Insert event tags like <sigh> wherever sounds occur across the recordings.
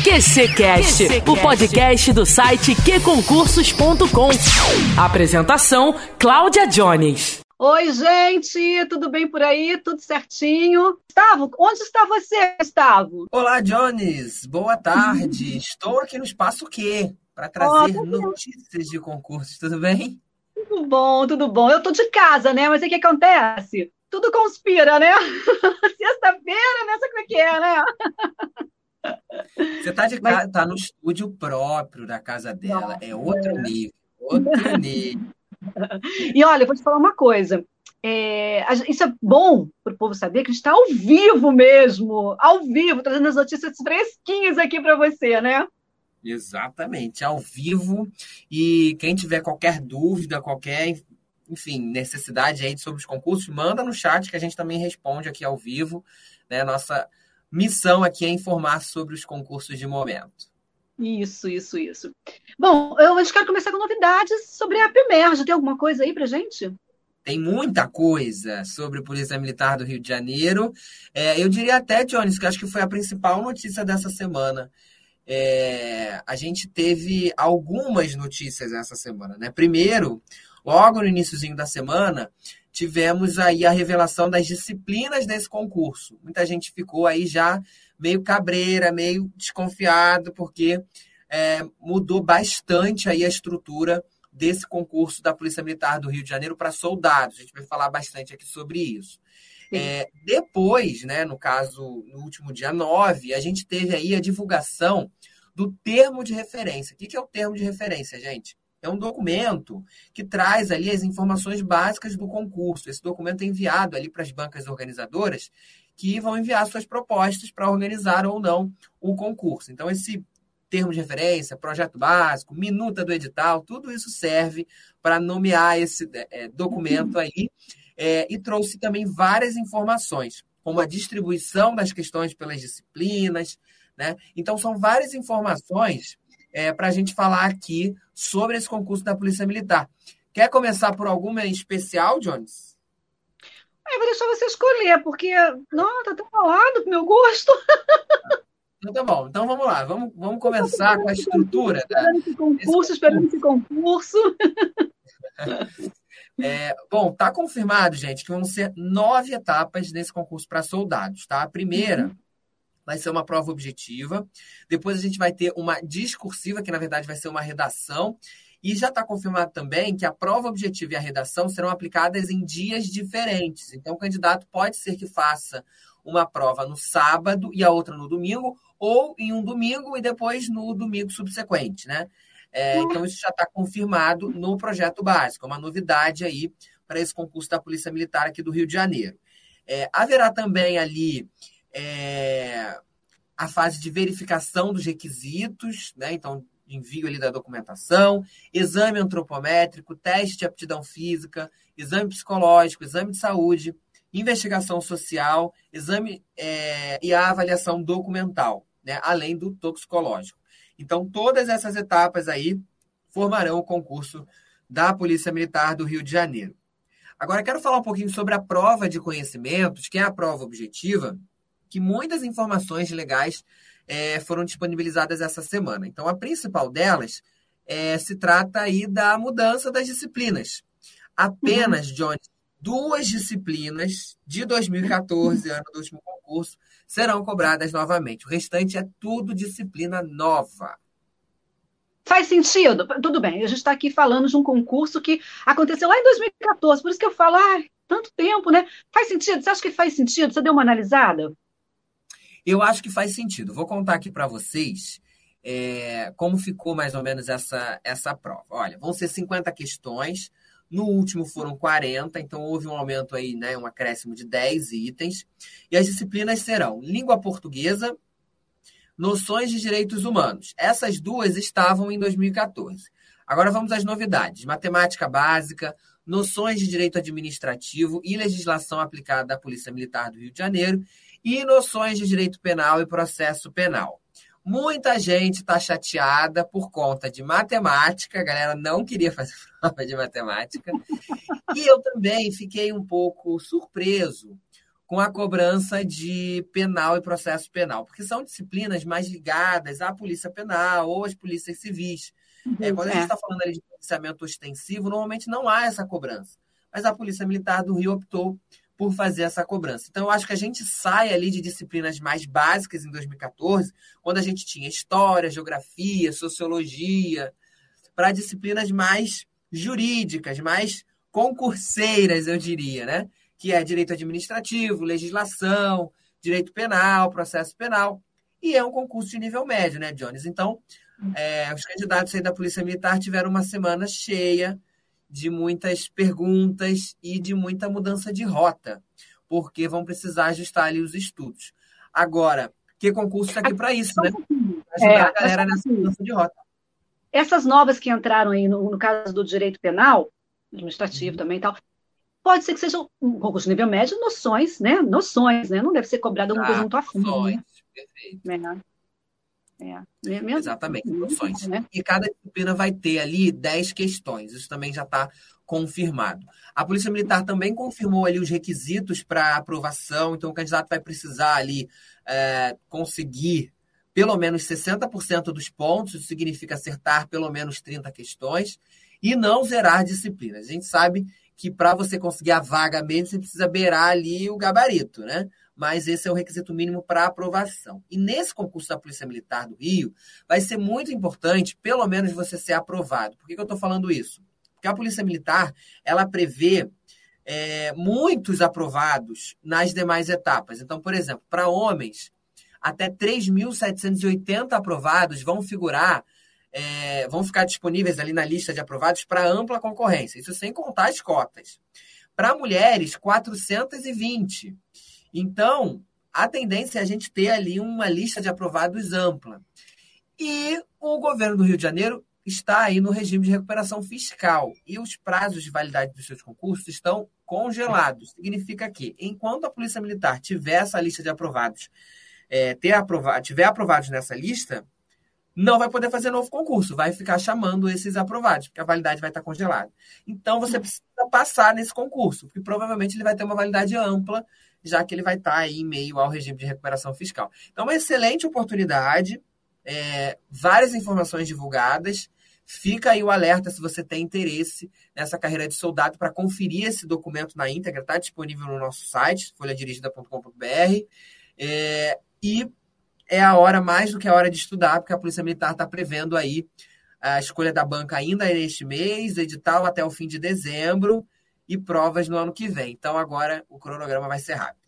QCcast, o podcast do site qconcursos.com. Apresentação: Cláudia Jones. Oi, gente, tudo bem por aí? Tudo certinho? Gustavo, onde está você, Gustavo? Olá, Jones. Boa tarde. Estou aqui no Espaço Q para trazer oh, notícias de concursos. Tudo bem? Tudo bom, tudo bom. Eu tô de casa, né? Mas o que acontece? Tudo conspira, né? <laughs> Sexta-feira, né? Sabe como é que é, né? Você tá de casa, Mas... tá no estúdio próprio da casa dela. Nossa, é outro é. nível, outro nível. <laughs> E olha, eu vou te falar uma coisa. É, isso é bom para o povo saber que a gente está ao vivo mesmo, ao vivo, trazendo as notícias fresquinhas aqui para você, né? Exatamente, ao vivo. E quem tiver qualquer dúvida, qualquer, enfim, necessidade aí sobre os concursos, manda no chat que a gente também responde aqui ao vivo. Né? Nossa missão aqui é informar sobre os concursos de momento. Isso, isso, isso. Bom, eu acho que quero começar com novidades sobre a Emerge. Tem alguma coisa aí pra gente? Tem muita coisa sobre a Polícia Militar do Rio de Janeiro. É, eu diria até, Jones, que acho que foi a principal notícia dessa semana. É, a gente teve algumas notícias essa semana, né? Primeiro, logo no iníciozinho da semana, tivemos aí a revelação das disciplinas desse concurso. Muita gente ficou aí já meio cabreira, meio desconfiado, porque é, mudou bastante aí a estrutura desse concurso da Polícia Militar do Rio de Janeiro para soldados. A gente vai falar bastante aqui sobre isso. É, depois, né, no caso, no último dia 9, a gente teve aí a divulgação do termo de referência. O que é o termo de referência, gente? É um documento que traz ali as informações básicas do concurso. Esse documento é enviado ali para as bancas organizadoras que vão enviar suas propostas para organizar ou não o concurso. Então, esse termo de referência, projeto básico, minuta do edital, tudo isso serve para nomear esse é, documento aí é, e trouxe também várias informações, como a distribuição das questões pelas disciplinas. Né? Então, são várias informações é, para a gente falar aqui sobre esse concurso da Polícia Militar. Quer começar por alguma especial, Jones? Eu vou deixar você escolher, porque não, tá tão falado pro meu gosto. <laughs> Então tá bom. Então vamos lá. Vamos, vamos começar com a estrutura. Esperando esse concurso, esperando esse concurso. <laughs> É, bom, tá confirmado, gente, que vão ser nove etapas nesse concurso para soldados, tá? A primeira uhum. Vai ser uma prova objetiva, depois a gente vai ter uma discursiva, que na verdade vai ser uma redação, e já está confirmado também que a prova objetiva e a redação serão aplicadas em dias diferentes. Então, o candidato pode ser que faça uma prova no sábado e a outra no domingo, ou em um domingo e depois no domingo subsequente, né? É, então, isso já está confirmado no projeto básico, é uma novidade aí para esse concurso da Polícia Militar aqui do Rio de Janeiro. É, haverá também ali é, a fase de verificação dos requisitos, né? Então, envio ali da documentação, exame antropométrico, teste de aptidão física, exame psicológico, exame de saúde, investigação social, exame é, e a avaliação documental, né? além do toxicológico. Então, todas essas etapas aí formarão o concurso da Polícia Militar do Rio de Janeiro. Agora, quero falar um pouquinho sobre a prova de conhecimentos, que é a prova objetiva, que muitas informações legais é, foram disponibilizadas essa semana. Então, a principal delas é, se trata aí da mudança das disciplinas. Apenas, uhum. Johnny, duas disciplinas de 2014, <laughs> ano do último concurso, serão cobradas novamente. O restante é tudo disciplina nova. Faz sentido? Tudo bem, a gente está aqui falando de um concurso que aconteceu lá em 2014, por isso que eu falo, ah, tanto tempo, né? Faz sentido? Você acha que faz sentido? Você deu uma analisada? Eu acho que faz sentido. Vou contar aqui para vocês é, como ficou mais ou menos essa, essa prova. Olha, vão ser 50 questões. No último foram 40, então houve um aumento aí, né, um acréscimo de 10 itens. E as disciplinas serão língua portuguesa, noções de direitos humanos. Essas duas estavam em 2014. Agora vamos às novidades: matemática básica, noções de direito administrativo e legislação aplicada à Polícia Militar do Rio de Janeiro e noções de direito penal e processo penal. Muita gente está chateada por conta de matemática, a galera não queria fazer <laughs> prova de matemática. E eu também fiquei um pouco surpreso com a cobrança de penal e processo penal, porque são disciplinas mais ligadas à polícia penal ou às polícias civis. É, quando a gente está falando ali de policiamento ostensivo, normalmente não há essa cobrança. Mas a Polícia Militar do Rio optou por fazer essa cobrança. Então, eu acho que a gente sai ali de disciplinas mais básicas em 2014, quando a gente tinha história, geografia, sociologia, para disciplinas mais jurídicas, mais concurseiras, eu diria, né? Que é direito administrativo, legislação, direito penal, processo penal. E é um concurso de nível médio, né, Jones? Então, é, os candidatos aí da Polícia Militar tiveram uma semana cheia de muitas perguntas e de muita mudança de rota, porque vão precisar ajustar ali os estudos. Agora, que concurso está aqui para isso, né? Ajudar é, a galera nessa mudança de rota. Essas novas que entraram aí, no, no caso do direito penal, administrativo uhum. também e tal, pode ser que seja um concurso de nível médio, noções, né? Noções, né? Não deve ser cobrado alguma ah, coisa muito a fundo. Noções, né? perfeito. É. É, mesmo, Exatamente, noções. Né? E cada disciplina vai ter ali 10 questões. Isso também já está confirmado. A Polícia Militar também confirmou ali os requisitos para aprovação, então o candidato vai precisar ali é, conseguir pelo menos 60% dos pontos, isso significa acertar pelo menos 30 questões, e não zerar disciplinas. A gente sabe que para você conseguir a vaga mesmo, você precisa beirar ali o gabarito, né? Mas esse é o requisito mínimo para aprovação. E nesse concurso da Polícia Militar do Rio, vai ser muito importante, pelo menos, você ser aprovado. Por que, que eu estou falando isso? Porque a Polícia Militar, ela prevê é, muitos aprovados nas demais etapas. Então, por exemplo, para homens, até 3.780 aprovados vão figurar, é, vão ficar disponíveis ali na lista de aprovados para ampla concorrência. Isso sem contar as cotas. Para mulheres, 420. Então, a tendência é a gente ter ali uma lista de aprovados ampla. E o governo do Rio de Janeiro está aí no regime de recuperação fiscal e os prazos de validade dos seus concursos estão congelados. Significa que, enquanto a Polícia Militar tiver essa lista de aprovados, é, ter tiver aprovados nessa lista, não vai poder fazer novo concurso, vai ficar chamando esses aprovados, porque a validade vai estar congelada. Então, você precisa passar nesse concurso, porque provavelmente ele vai ter uma validade ampla já que ele vai estar aí em meio ao regime de recuperação fiscal. Então, uma excelente oportunidade, é, várias informações divulgadas. Fica aí o alerta se você tem interesse nessa carreira de soldado para conferir esse documento na íntegra, está disponível no nosso site, folhadirigida.com.br. É, e é a hora, mais do que a hora de estudar, porque a Polícia Militar está prevendo aí a escolha da banca ainda neste mês, edital até o fim de dezembro e provas no ano que vem. Então agora o cronograma vai ser rápido.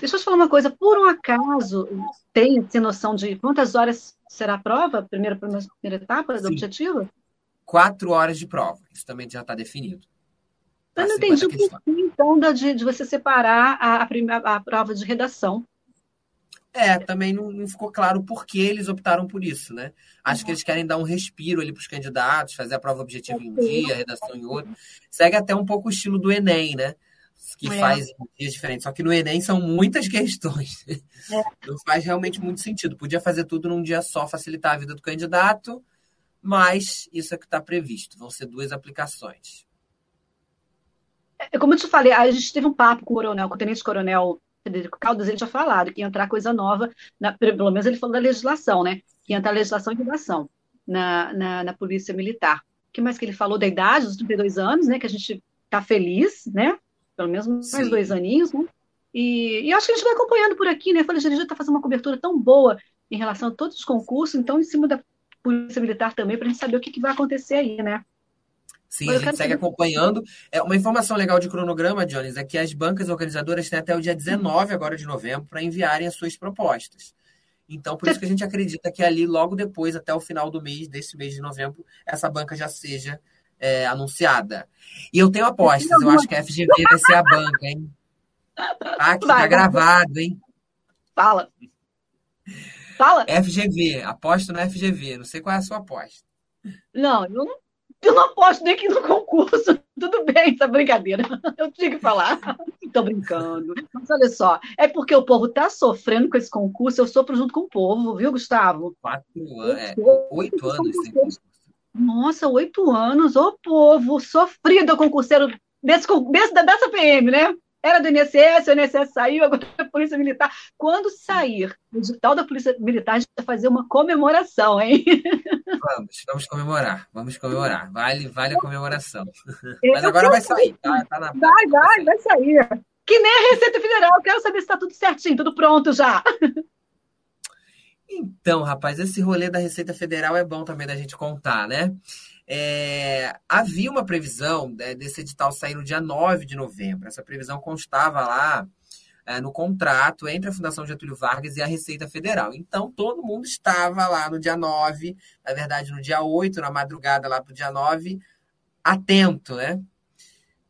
Deixa eu te falar uma coisa, por um acaso tem, noção de quantas horas será a prova, primeira, primeira etapa do objetivo? Quatro horas de prova, isso também já está definido. Eu não entendi o que então de, de você separar a, a, a prova de redação é, também não, não, ficou claro por que eles optaram por isso, né? Acho uhum. que eles querem dar um respiro ali para os candidatos, fazer a prova objetiva em um dia, a redação em outro. Segue até um pouco o estilo do Enem, né? Que é. faz em dias diferentes. Só que no Enem são muitas <laughs> questões. É. Não faz realmente muito sentido. Podia fazer tudo num dia só, facilitar a vida do candidato, mas isso é que está previsto. Vão ser duas aplicações. É, como eu te falei, a gente teve um papo com o coronel, com o tenente-coronel Federico Caldas, ele tinha falado que ia entrar coisa nova, na, pelo menos ele falou da legislação, né? Que ia entrar legislação e redação na, na, na, Polícia Militar. O que mais que ele falou da idade, dos 32 anos, né? Que a gente está feliz, né? Pelo menos mais Sim. dois aninhos, né? E, e acho que a gente vai acompanhando por aqui, né? A Folha de está fazendo uma cobertura tão boa em relação a todos os concursos, então em cima da Polícia Militar também, para a gente saber o que, que vai acontecer aí, né? Sim, a gente segue acompanhando. É, uma informação legal de cronograma, Jones, é que as bancas organizadoras têm até o dia 19 agora de novembro para enviarem as suas propostas. Então, por isso que a gente acredita que ali, logo depois, até o final do mês, desse mês de novembro, essa banca já seja é, anunciada. E eu tenho apostas, eu acho que a FGV vai ser a banca, hein? Ah, que tá gravado, hein? Fala. Fala. FGV, aposto na FGV. Não sei qual é a sua aposta. Não, eu não eu não aposto nem que no concurso. <laughs> Tudo bem, essa brincadeira. <laughs> Eu tinha que falar. <laughs> Estou brincando. Mas olha só, é porque o povo está sofrendo com esse concurso, eu sofro junto com o povo, viu, Gustavo? Quatro anos, é, oito anos. Nossa, oito anos, ô povo sofrido concurseiro desse, desse, dessa PM, né? Era do INSS, o INSS saiu, agora é a Polícia Militar. Quando sair o digital da Polícia Militar, a gente vai fazer uma comemoração, hein? Vamos, vamos comemorar, vamos comemorar. Vale, vale a comemoração. Mas agora vai sair, tá? tá na... Vai, vai, vai sair. Que nem a Receita Federal, eu quero saber se está tudo certinho, tudo pronto já. Então, rapaz, esse rolê da Receita Federal é bom também da gente contar, né? É, havia uma previsão né, desse edital sair no dia 9 de novembro. Essa previsão constava lá é, no contrato entre a Fundação Getúlio Vargas e a Receita Federal. Então, todo mundo estava lá no dia 9, na verdade, no dia 8, na madrugada lá para o dia 9, atento, né?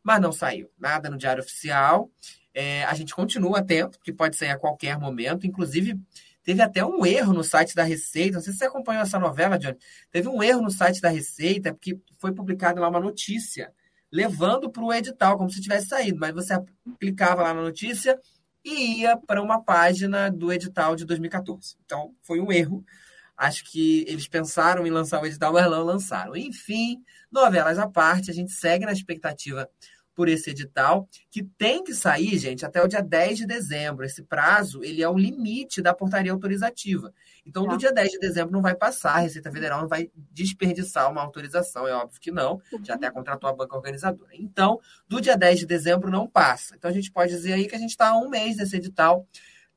Mas não saiu nada no Diário Oficial. É, a gente continua atento, que pode sair a qualquer momento. Inclusive, Teve até um erro no site da Receita. Não sei se você acompanhou essa novela, Johnny. Teve um erro no site da Receita, porque foi publicada lá uma notícia, levando para o edital, como se tivesse saído. Mas você clicava lá na notícia e ia para uma página do edital de 2014. Então, foi um erro. Acho que eles pensaram em lançar o edital, mas não lançaram. Enfim, novelas à parte, a gente segue na expectativa por esse edital, que tem que sair, gente, até o dia 10 de dezembro. Esse prazo, ele é o limite da portaria autorizativa. Então, tá. do dia 10 de dezembro não vai passar, a Receita Federal não vai desperdiçar uma autorização, é óbvio que não, já até contratou a banca organizadora. Então, do dia 10 de dezembro não passa. Então, a gente pode dizer aí que a gente está a um mês desse edital,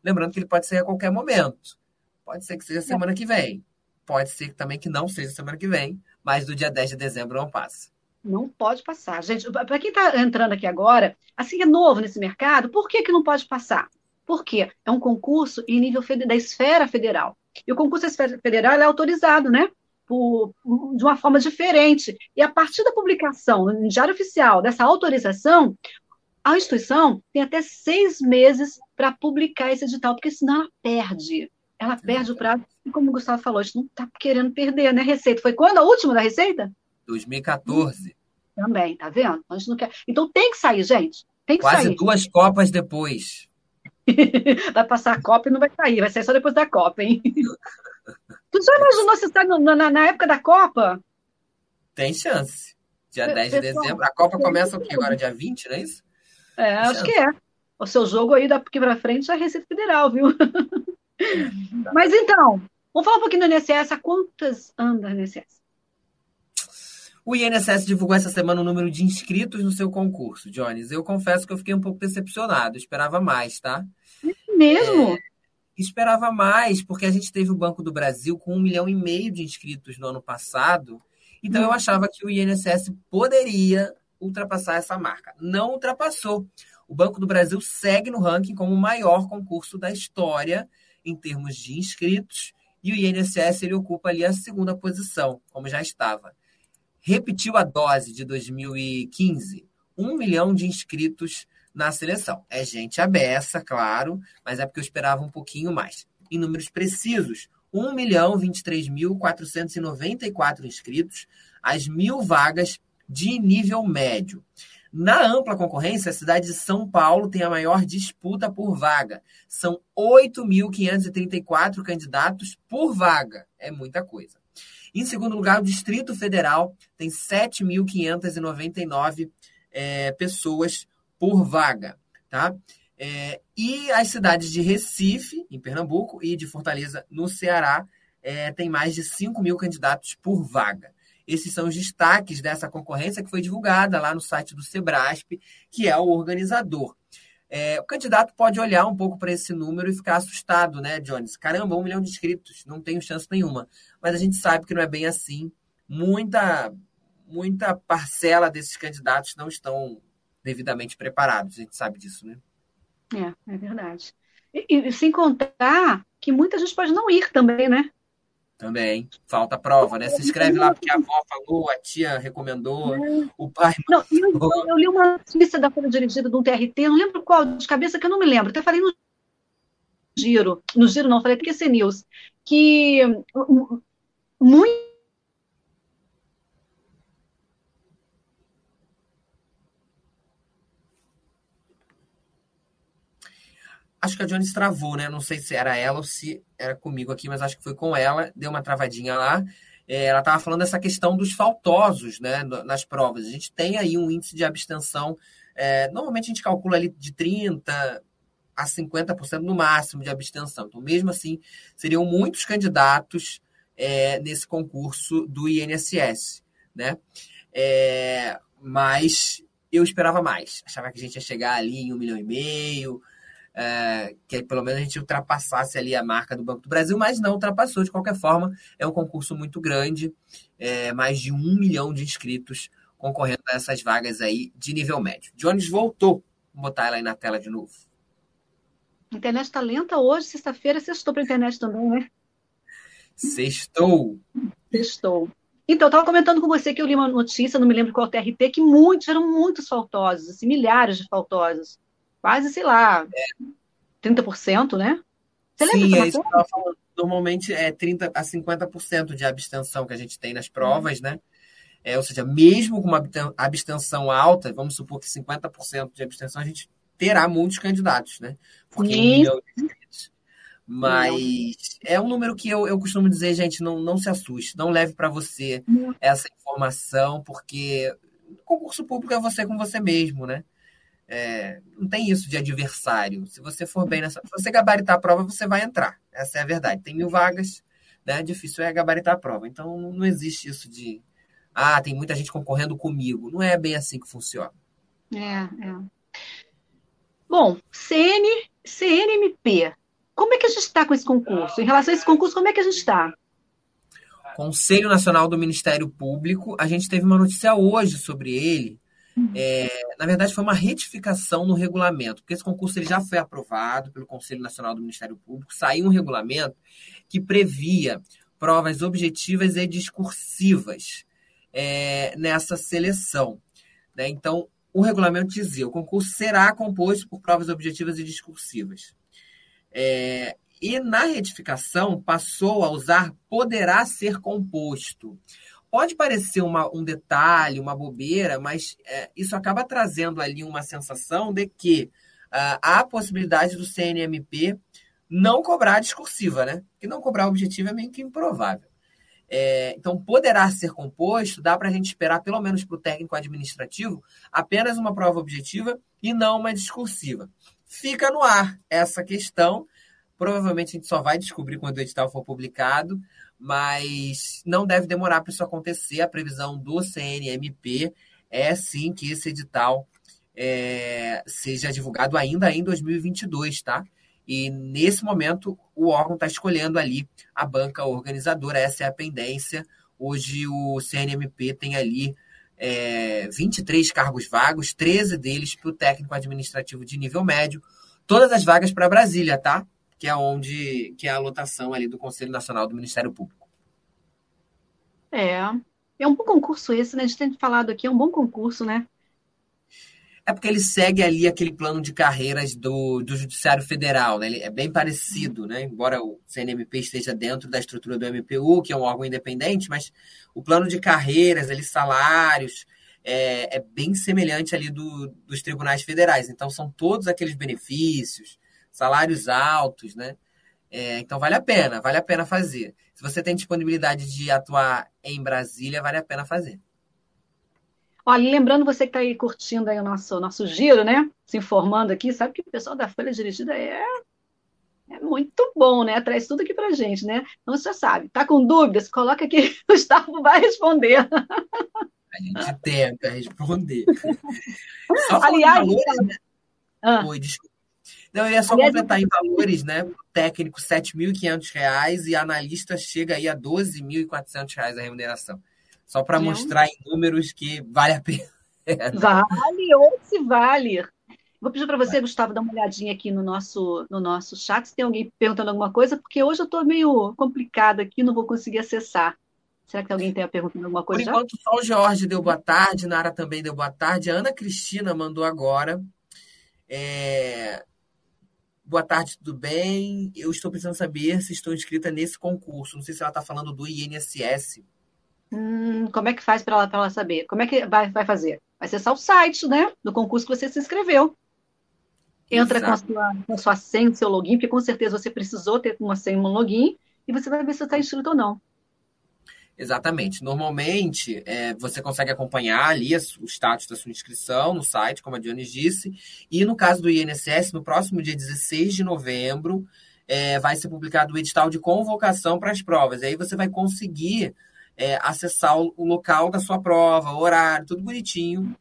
lembrando que ele pode ser a qualquer momento. Pode ser que seja semana que vem. Pode ser também que não seja semana que vem, mas do dia 10 de dezembro não passa. Não pode passar. Gente, para quem está entrando aqui agora, assim é novo nesse mercado, por que, que não pode passar? Porque é um concurso em nível da esfera federal. E o concurso da esfera federal é autorizado, né? Por, de uma forma diferente. E a partir da publicação no Diário Oficial dessa autorização, a instituição tem até seis meses para publicar esse edital, porque senão ela perde. Ela perde o prazo. E como o Gustavo falou, a gente não está querendo perder, né? Receita. Foi quando a última da Receita? 2014. Também, tá vendo? A gente não quer... Então tem que sair, gente. Tem que Quase sair. duas Copas depois. <laughs> vai passar a Copa e não vai sair, vai sair só depois da Copa, hein? <laughs> tu já imaginou se está na, na, época da Copa? Tem chance. Dia 10 de dezembro. A Copa começa o quê? Agora, dia 20, não é isso? É, Tem acho chance. que é. O seu jogo aí daqui para frente é Receita Federal, viu? <laughs> Tá. Mas então, vamos falar um pouquinho do INSS. A quantas anda o INSS? O INSS divulgou essa semana o número de inscritos no seu concurso, Jones. Eu confesso que eu fiquei um pouco decepcionado. esperava mais, tá? É mesmo? É, esperava mais, porque a gente teve o Banco do Brasil com um milhão e meio de inscritos no ano passado. Então, eu hum. achava que o INSS poderia ultrapassar essa marca. Não ultrapassou. O Banco do Brasil segue no ranking como o maior concurso da história em termos de inscritos. E o INSS ele ocupa ali a segunda posição, como já estava repetiu a dose de 2015, um milhão de inscritos na seleção. É gente abessa, claro, mas é porque eu esperava um pouquinho mais. Em números precisos, 1 milhão 23 mil 494 inscritos, as mil vagas de nível médio. Na ampla concorrência, a cidade de São Paulo tem a maior disputa por vaga. São 8.534 candidatos por vaga. É muita coisa. Em segundo lugar, o Distrito Federal tem 7.599 é, pessoas por vaga. Tá? É, e as cidades de Recife, em Pernambuco, e de Fortaleza, no Ceará, é, tem mais de 5 mil candidatos por vaga. Esses são os destaques dessa concorrência que foi divulgada lá no site do Sebrasp, que é o organizador. É, o candidato pode olhar um pouco para esse número e ficar assustado, né, Jones? Caramba, um milhão de inscritos, não tenho chance nenhuma. Mas a gente sabe que não é bem assim. Muita, muita parcela desses candidatos não estão devidamente preparados. A gente sabe disso, né? É, é verdade. E, e sem contar que muita gente pode não ir também, né? Também. Falta prova, né? Se escreve lá porque a avó falou, a tia recomendou, é. o pai. Não, eu, eu, li uma notícia da Folha Dirigida de um TRT, não lembro qual, de cabeça que eu não me lembro. Até falei no giro. No giro não, falei TQC News. Que muito Acho que a Jones travou, né? Não sei se era ela ou se era comigo aqui, mas acho que foi com ela. Deu uma travadinha lá. É, ela estava falando dessa questão dos faltosos né, nas provas. A gente tem aí um índice de abstenção É, normalmente a gente calcula ali de 30% a 50% no máximo de abstenção. Então, mesmo assim, seriam muitos candidatos é, nesse concurso do INSS, né? É, mas eu esperava mais. Achava que a gente ia chegar ali em um milhão e meio, é, que pelo menos a gente ultrapassasse ali a marca do Banco do Brasil, mas não ultrapassou. De qualquer forma, é um concurso muito grande, é, mais de um milhão de inscritos concorrendo a essas vagas aí de nível médio. Jones voltou. Vou botar ela aí na tela de novo. A internet está lenta hoje, sexta-feira. Sextou para a internet também, né? Sextou. Sextou. Então, eu estava comentando com você que eu li uma notícia, não me lembro qual TRT, que muitos, eram muitos faltosos, assim, milhares de faltosos. Quase, sei lá, é. 30%, né? Você lembra Sim, é isso que eu falando. Normalmente é 30% a 50% de abstenção que a gente tem nas provas, né? É, ou seja, mesmo com uma abstenção alta, vamos supor que 50% de abstenção, a gente terá muitos candidatos, né? Porque um milhão de inscritos. Mas é um número que eu, eu costumo dizer, gente, não, não se assuste, não leve para você essa informação, porque concurso público é você com você mesmo, né? É, não tem isso de adversário. Se você for bem nessa. Se você gabaritar a prova, você vai entrar. Essa é a verdade. Tem mil vagas, né? Difícil é gabaritar a prova. Então não existe isso de. Ah, tem muita gente concorrendo comigo. Não é bem assim que funciona. É, é. Bom, CN, CNMP. Como é que a gente está com esse concurso? Em relação a esse concurso, como é que a gente está? Conselho Nacional do Ministério Público, a gente teve uma notícia hoje sobre ele. É, na verdade, foi uma retificação no regulamento, porque esse concurso ele já foi aprovado pelo Conselho Nacional do Ministério Público, saiu um regulamento que previa provas objetivas e discursivas é, nessa seleção. Né? Então, o regulamento dizia: o concurso será composto por provas objetivas e discursivas. É, e na retificação passou a usar poderá ser composto. Pode parecer uma, um detalhe, uma bobeira, mas é, isso acaba trazendo ali uma sensação de que uh, há a possibilidade do CNMP não cobrar discursiva, né? Que não cobrar objetiva é meio que improvável. É, então, poderá ser composto, dá para a gente esperar, pelo menos para o técnico administrativo, apenas uma prova objetiva e não uma discursiva. Fica no ar essa questão. Provavelmente a gente só vai descobrir quando o edital for publicado, mas não deve demorar para isso acontecer. A previsão do CNMP é sim que esse edital é, seja divulgado ainda em 2022, tá? E nesse momento o órgão está escolhendo ali a banca organizadora, essa é a pendência. Hoje o CNMP tem ali é, 23 cargos vagos, 13 deles para o técnico administrativo de nível médio, todas as vagas para Brasília, tá? Que é onde que é a lotação ali do Conselho Nacional do Ministério Público. É, é um bom concurso esse, né? A gente tem falado aqui, é um bom concurso, né? É porque ele segue ali aquele plano de carreiras do, do Judiciário Federal, né? Ele é bem parecido, né? Embora o CNMP esteja dentro da estrutura do MPU, que é um órgão independente, mas o plano de carreiras, ali, salários, é, é bem semelhante ali do, dos tribunais federais. Então, são todos aqueles benefícios, salários altos, né? É, então, vale a pena, vale a pena fazer. Se você tem disponibilidade de atuar em Brasília, vale a pena fazer. Olha, lembrando você que está aí curtindo aí o nosso, nosso giro, né? Se informando aqui, sabe que o pessoal da Folha Dirigida é, é muito bom, né? Traz tudo aqui pra gente, né? Então você já sabe, tá com dúvidas? Coloca aqui, <laughs> o Gustavo vai responder. A gente tenta responder. <laughs> Aliás, valores, né? ah. Oi, desculpa. Não, eu ia só Aliás, completar em valores, né? Técnico, R$ 7.500 e analista chega aí a R$ 12.400 a remuneração. Só para mostrar em números que vale a <laughs> pena. Vale ou se vale. Vou pedir para você, Gustavo, dar uma olhadinha aqui no nosso, no nosso chat, se tem alguém perguntando alguma coisa, porque hoje eu estou meio complicada aqui, não vou conseguir acessar. Será que alguém tem perguntando alguma coisa? Por enquanto, já? só o Jorge deu boa tarde, Nara também deu boa tarde, a Ana Cristina mandou agora. É... Boa tarde, tudo bem? Eu estou precisando saber se estou inscrita nesse concurso. Não sei se ela está falando do INSS. Hum, como é que faz para ela, ela saber? Como é que vai, vai fazer? Vai acessar o site, né? Do concurso que você se inscreveu. Entra com a, sua, com a sua senha, seu login, porque com certeza você precisou ter uma senha, um login, e você vai ver se está inscrito ou não. Exatamente. Normalmente, é, você consegue acompanhar ali o status da sua inscrição no site, como a Dionis disse. E no caso do INSS, no próximo dia 16 de novembro, é, vai ser publicado o edital de convocação para as provas. E aí você vai conseguir é, acessar o, local da sua prova, o horário, tudo bonitinho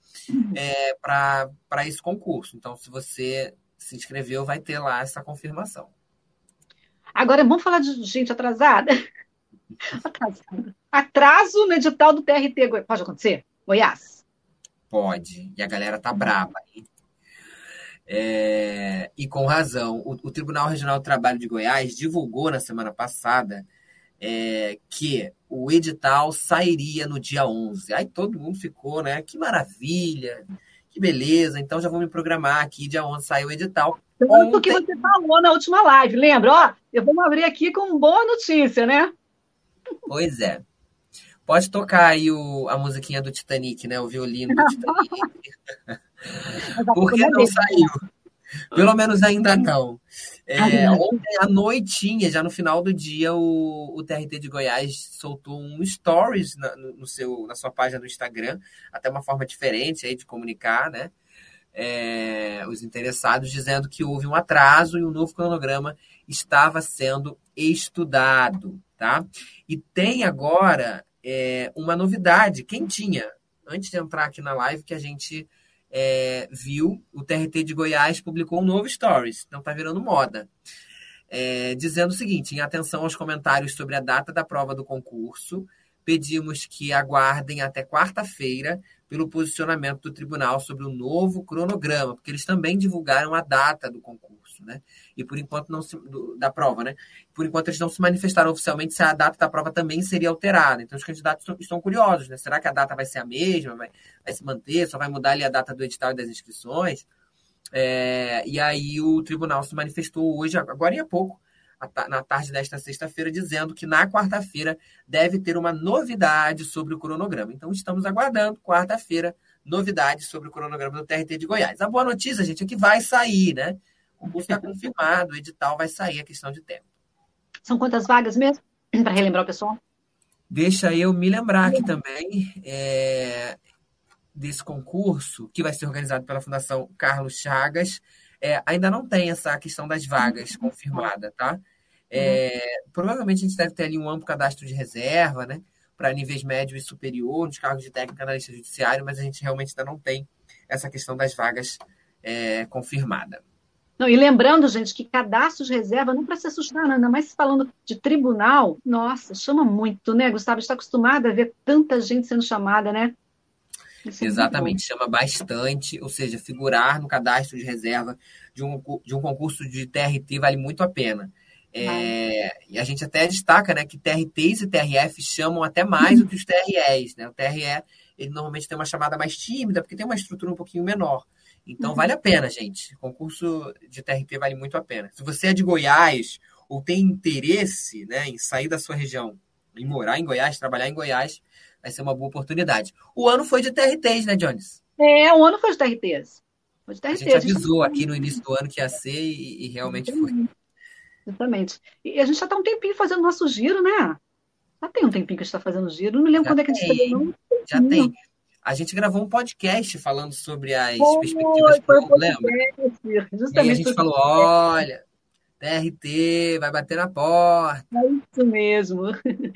é, para esse concurso. Então, se você se inscreveu, vai ter lá essa confirmação. Agora, vamos falar de gente atrasada? Atraso no edital do TRT. Pode acontecer? Goiás? Pode. E a galera tá brava. É, e com razão. O, o, Tribunal Regional do Trabalho de Goiás divulgou na semana passada é, que o edital sairia no dia 11. Aí todo mundo ficou, né? Que maravilha, que beleza. Então já vou me programar aqui, dia 11 saiu o edital. Tanto que você falou na última live, lembra? Ó, eu vou abrir aqui com boa notícia, né? Pois é. Pode tocar aí o, a musiquinha do Titanic, né? O violino do Titanic. <laughs> Porque não saiu. Pelo menos ainda não. É, ontem à noitinha, já no final do dia, o, o TRT de Goiás soltou um stories na, no seu, na sua página do Instagram, até uma forma diferente aí de comunicar, né? É, os interessados, dizendo que houve um atraso e o um novo cronograma estava sendo estudado, tá? E tem agora é, uma novidade, quem tinha, antes de entrar aqui na live, que a gente é, viu, o TRT de Goiás publicou um novo Stories, então tá virando moda. É, dizendo o seguinte: em atenção aos comentários sobre a data da prova do concurso, pedimos que aguardem até quarta-feira pelo posicionamento do tribunal sobre o novo cronograma, porque eles também divulgaram a data do concurso, né? E por enquanto não se, do, da prova, né? Por enquanto eles não se manifestaram oficialmente se a data da prova também seria alterada. Então os candidatos estão, estão curiosos, né? Será que a data vai ser a mesma, vai, vai se manter, só vai mudar ali a data do edital e das inscrições? É, e aí o tribunal se manifestou hoje, agora há pouco, na tarde desta sexta-feira, dizendo que na quarta-feira deve ter uma novidade sobre o cronograma. Então, estamos aguardando, quarta-feira, novidades sobre o cronograma do TRT de Goiás. A boa notícia, gente, é que vai sair, né? O concurso está confirmado, o edital vai sair, a questão de tempo. São quantas vagas mesmo? <clears throat> Para relembrar o pessoal. Deixa eu me lembrar aqui também é, desse concurso, que vai ser organizado pela Fundação Carlos Chagas é, ainda não tem essa questão das vagas uhum. confirmada, tá? É, uhum. Provavelmente a gente deve ter ali um amplo cadastro de reserva, né? Para níveis médio e superior, nos cargos de técnica analista judiciário, mas a gente realmente ainda não tem essa questão das vagas é, confirmada. Não, e lembrando, gente, que cadastro de reserva não para se assustar, ainda mais falando de tribunal, nossa, chama muito, né, Gustavo? Está acostumado a ver tanta gente sendo chamada, né? É Exatamente, chama bastante, ou seja, figurar no cadastro de reserva de um, de um concurso de TRT vale muito a pena. É, e a gente até destaca né, que TRTs e TRF chamam até mais do que os TREs. Né? O TRE ele normalmente tem uma chamada mais tímida, porque tem uma estrutura um pouquinho menor. Então uhum. vale a pena, gente. O concurso de TRT vale muito a pena. Se você é de Goiás ou tem interesse né, em sair da sua região, em morar em Goiás, trabalhar em Goiás, vai ser uma boa oportunidade. O ano foi de TRTs, né, Jones? É, o ano foi de TRTs. Foi de TRTs. A gente avisou aqui no início do ano que ia ser e, e realmente foi. Exatamente. E a gente já está um tempinho fazendo nosso giro, né? Já tem um tempinho que a gente está fazendo giro. Não me lembro já quando é que a gente estreou. Já tem. A gente gravou um podcast falando sobre as foi, perspectivas do lembra? E aí a gente falou, olha, TRT, vai bater na porta. É isso mesmo.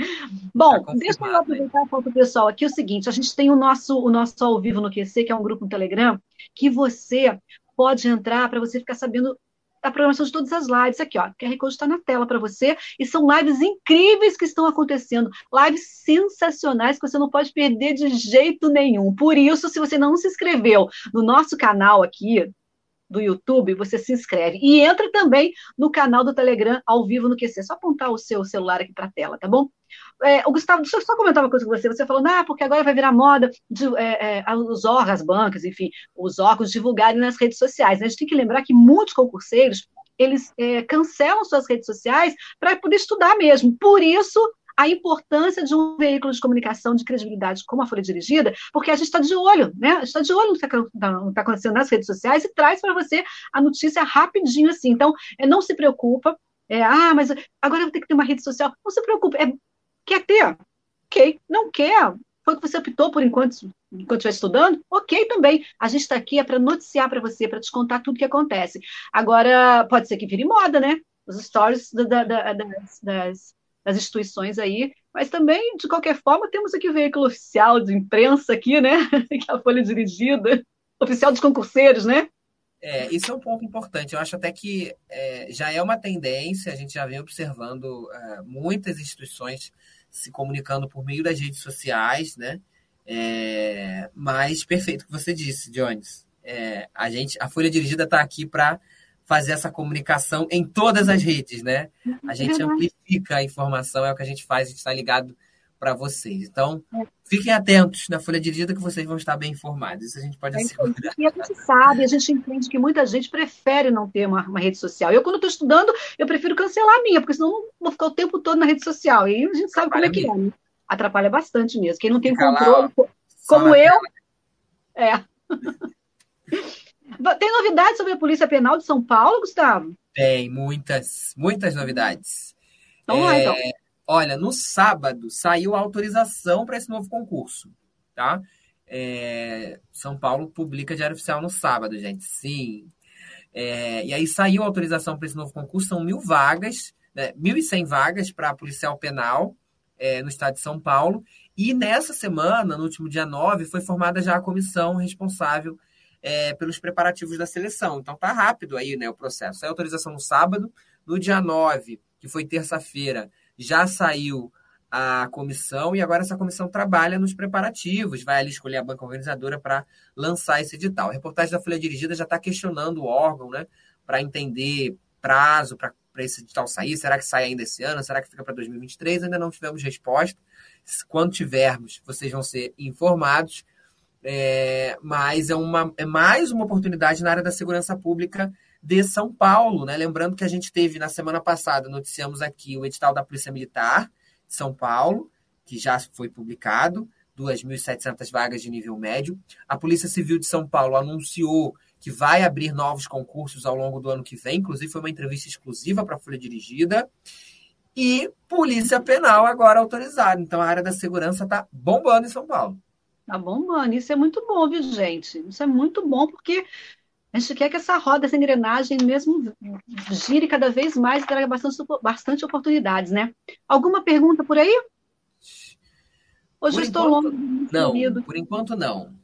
<laughs> Bom, tá deixa eu aproveitar para o pessoal aqui o seguinte: a gente tem o nosso, o nosso ao vivo no QC, que é um grupo no Telegram, que você pode entrar para você ficar sabendo a programação de todas as lives aqui, ó. O QR Code está na tela para você e são lives incríveis que estão acontecendo, lives sensacionais que você não pode perder de jeito nenhum. Por isso, se você não se inscreveu no nosso canal aqui, do YouTube, você se inscreve. E entra também no canal do Telegram ao vivo no QC. É só apontar o seu celular aqui para a tela, tá bom? É, o Gustavo, deixa eu só comentar uma coisa com você. Você falou, ah, porque agora vai virar moda de, é, é, os órgãos, as bancas, enfim, os órgãos divulgarem nas redes sociais. Né? A gente tem que lembrar que muitos concurseiros eles é, cancelam suas redes sociais para poder estudar mesmo. Por isso, a importância de um veículo de comunicação de credibilidade como a Folha Dirigida, porque a gente está de olho, né? A gente está de olho no que está tá acontecendo nas redes sociais e traz para você a notícia rapidinho assim. Então, é, não se preocupa. É, ah, mas agora eu vou ter que ter uma rede social. Não se preocupe. É, quer ter? Ok, quer, foi o que você optou por enquanto, enquanto estiver estudando, ok também. A gente está aqui é para noticiar para você, para te contar tudo o que acontece. Agora, pode ser que vire moda, né? Os stories da, da, da, das, das, das, instituições aí, mas também, de qualquer forma, temos aqui o veículo oficial de imprensa aqui, né? <laughs> Que é a Folha Dirigida, oficial dos concurseiros, né? É, isso é um ponto importante. Eu acho até que é, já é uma tendência, a gente já vem observando é, muitas instituições se comunicando por meio das redes sociais, né? É, mas perfeito o que você disse, Jones. É, a gente, a Folha Dirigida está aqui para fazer essa comunicação em todas as redes, né? A gente amplifica a informação, é o que a gente faz, a gente está ligado para vocês. Então, fiquem atentos na Folha Dirigida que vocês vão estar bem informados. Isso a gente pode é assegurar. E a gente sabe, a gente entende que muita gente prefere não ter uma, uma rede social. Eu, quando estou estudando, eu prefiro cancelar a minha, porque senão vou ficar o tempo todo na rede social. E a gente sabe Atrapalha como é que é. Né? Atrapalha bastante mesmo. Quem não tem Fica controle, lá, como eu. É. <laughs> Tem novidades sobre a Polícia Penal de São Paulo, Gustavo? Tem, muitas, muitas novidades. Vamos é, lá, então. Olha, no sábado saiu a autorização para esse novo concurso, tá? É, São Paulo publica Diário Oficial no sábado, gente. Sim. É, e aí saiu a autorização para esse novo concurso, são mil vagas, né, 1.100 vagas para policial penal é, no estado de São Paulo. E nessa semana, no último dia 9, foi formada já a comissão responsável é, pelos preparativos da seleção. Então tá rápido aí né, o processo. A autorização no sábado, no dia 9, que foi terça-feira, já saiu a comissão e agora essa comissão trabalha nos preparativos, vai ali escolher a banca organizadora para lançar esse edital. A reportagem da Folha Dirigida já está questionando o órgão, né, para entender prazo para esse edital sair. Será que sai ainda esse ano? Será que fica para 2023? Ainda não tivemos resposta. Quando tivermos, vocês vão ser informados. É, mas é, uma, é mais uma oportunidade na área da segurança pública de São Paulo, né? Lembrando que a gente teve na semana passada, noticiamos aqui o edital da Polícia Militar de São Paulo, que já foi publicado, 2.700 vagas de nível médio. A Polícia Civil de São Paulo anunciou que vai abrir novos concursos ao longo do ano que vem, inclusive foi uma entrevista exclusiva para a Folha Dirigida. E Polícia Penal agora autorizada. Então a área da segurança está bombando em São Paulo. Tá bombando. Isso é muito bom, viu, gente? Isso é muito bom porque a gente quer que essa roda, essa engrenagem mesmo gire cada vez mais e traga bastante, bastante oportunidades, né? Alguma pergunta por aí? Hoje por estou enquanto, longo. Não, querido. por enquanto não.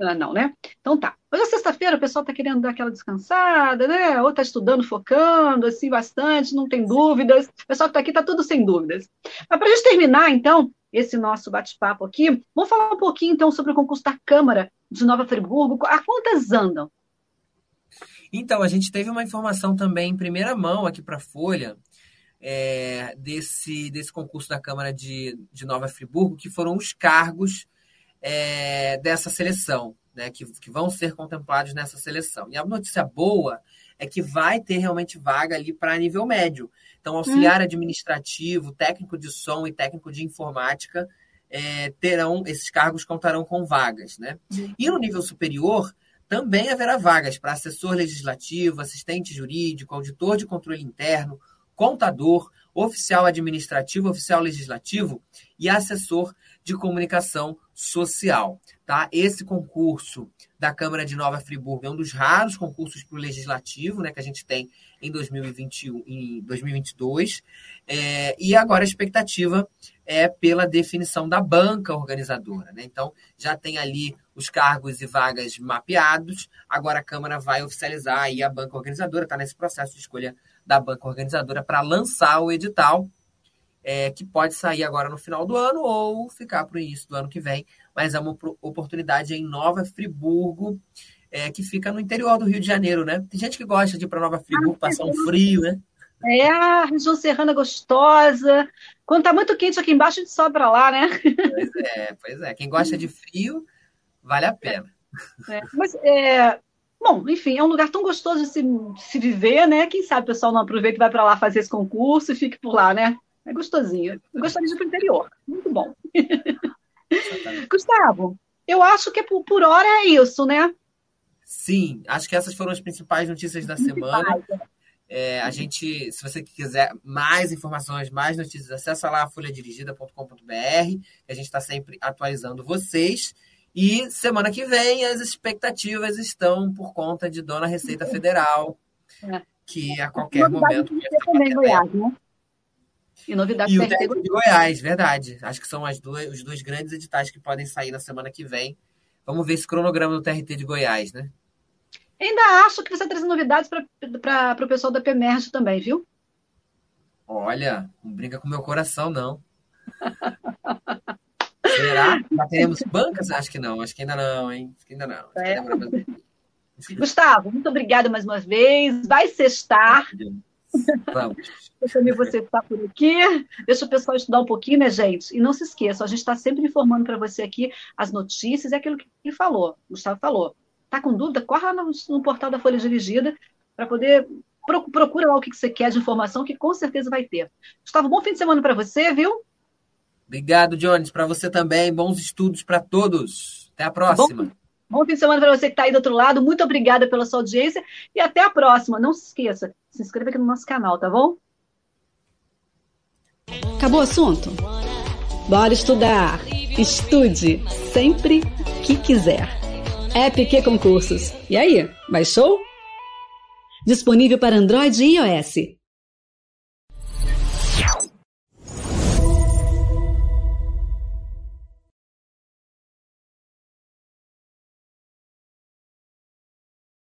Ah, não, né? Então tá. Hoje é sexta-feira, o pessoal está querendo dar aquela descansada, né? Ou está estudando, focando, assim, bastante, não tem dúvidas. O pessoal que está aqui está tudo sem dúvidas. Mas para a gente terminar, então, esse nosso bate-papo aqui, vamos falar um pouquinho, então, sobre o concurso da Câmara de Nova Friburgo. A quantas andam? Então, a gente teve uma informação também em primeira mão aqui para a Folha é, desse, desse concurso da Câmara de, de Nova Friburgo, que foram os cargos é, dessa seleção, né, que, que vão ser contemplados nessa seleção. E a notícia boa é que vai ter realmente vaga ali para nível médio. Então, auxiliar hum. administrativo, técnico de som e técnico de informática é, terão, esses cargos contarão com vagas. Né? Hum. E no nível superior, também haverá vagas para assessor legislativo, assistente jurídico, auditor de controle interno, contador, oficial administrativo, oficial legislativo e assessor de comunicação social. Tá? Esse concurso da Câmara de Nova Friburgo é um dos raros concursos para o legislativo né, que a gente tem em 2021 em 2022. É, e agora a expectativa é pela definição da banca organizadora. Né? Então, já tem ali os cargos e vagas mapeados, agora a Câmara vai oficializar aí a banca organizadora, está nesse processo de escolha da banca organizadora para lançar o edital, é, que pode sair agora no final do ano ou ficar para o início do ano que vem, mas é uma oportunidade em Nova Friburgo, é, que fica no interior do Rio de Janeiro, né? Tem gente que gosta de ir para Nova Friburgo, ah, passar um frio, né? É a região serrana gostosa. Quando tá muito quente aqui embaixo, a gente sobe para lá, né? Pois é, pois é. Quem gosta de frio, vale a pena. É, mas, é, bom, enfim, é um lugar tão gostoso de se, se viver, né? Quem sabe o pessoal não aproveita e vai para lá fazer esse concurso e fique por lá, né? É gostosinho. Eu gostaria de ir para o interior. Muito bom. <laughs> Gustavo, eu acho que por, por hora é isso, né? Sim, acho que essas foram as principais notícias da semana. É, a gente, se você quiser mais informações, mais notícias, acessa lá folhadirigida.com.br, a gente está sempre atualizando vocês. E semana que vem as expectativas estão por conta de Dona Receita Federal, é. que a qualquer momento. Também, Goiás, né? E novidade e o TRT de Goiás, verdade. Acho que são as duas, os dois grandes editais que podem sair na semana que vem. Vamos ver esse cronograma do TRT de Goiás, né? Ainda acho que você traz novidades para o pessoal da PEMERG também, viu? Olha, não brinca com meu coração, não. <laughs> Será? Já teremos bancas? Acho que não, acho que ainda não, hein? Acho que ainda não. É. Gustavo, muito obrigada mais uma vez. Vai sextar. Vamos. Eu também você está por aqui. Deixa o pessoal estudar um pouquinho, né, gente? E não se esqueça, a gente está sempre informando para você aqui as notícias, é aquilo que ele falou, o Gustavo falou. Tá com dúvida? Corre lá no, no portal da Folha Dirigida para poder procura lá o que você quer de informação, que com certeza vai ter. Gustavo, bom fim de semana para você, viu? Obrigado, Jones. Para você também. Bons estudos para todos. Até a próxima. Bom... Bom fim de semana para você que está aí do outro lado. Muito obrigada pela sua audiência e até a próxima. Não se esqueça, se inscreva aqui no nosso canal, tá bom? Acabou o assunto? Bora estudar! Estude sempre que quiser. EPQ Concursos. E aí, baixou? Disponível para Android e iOS.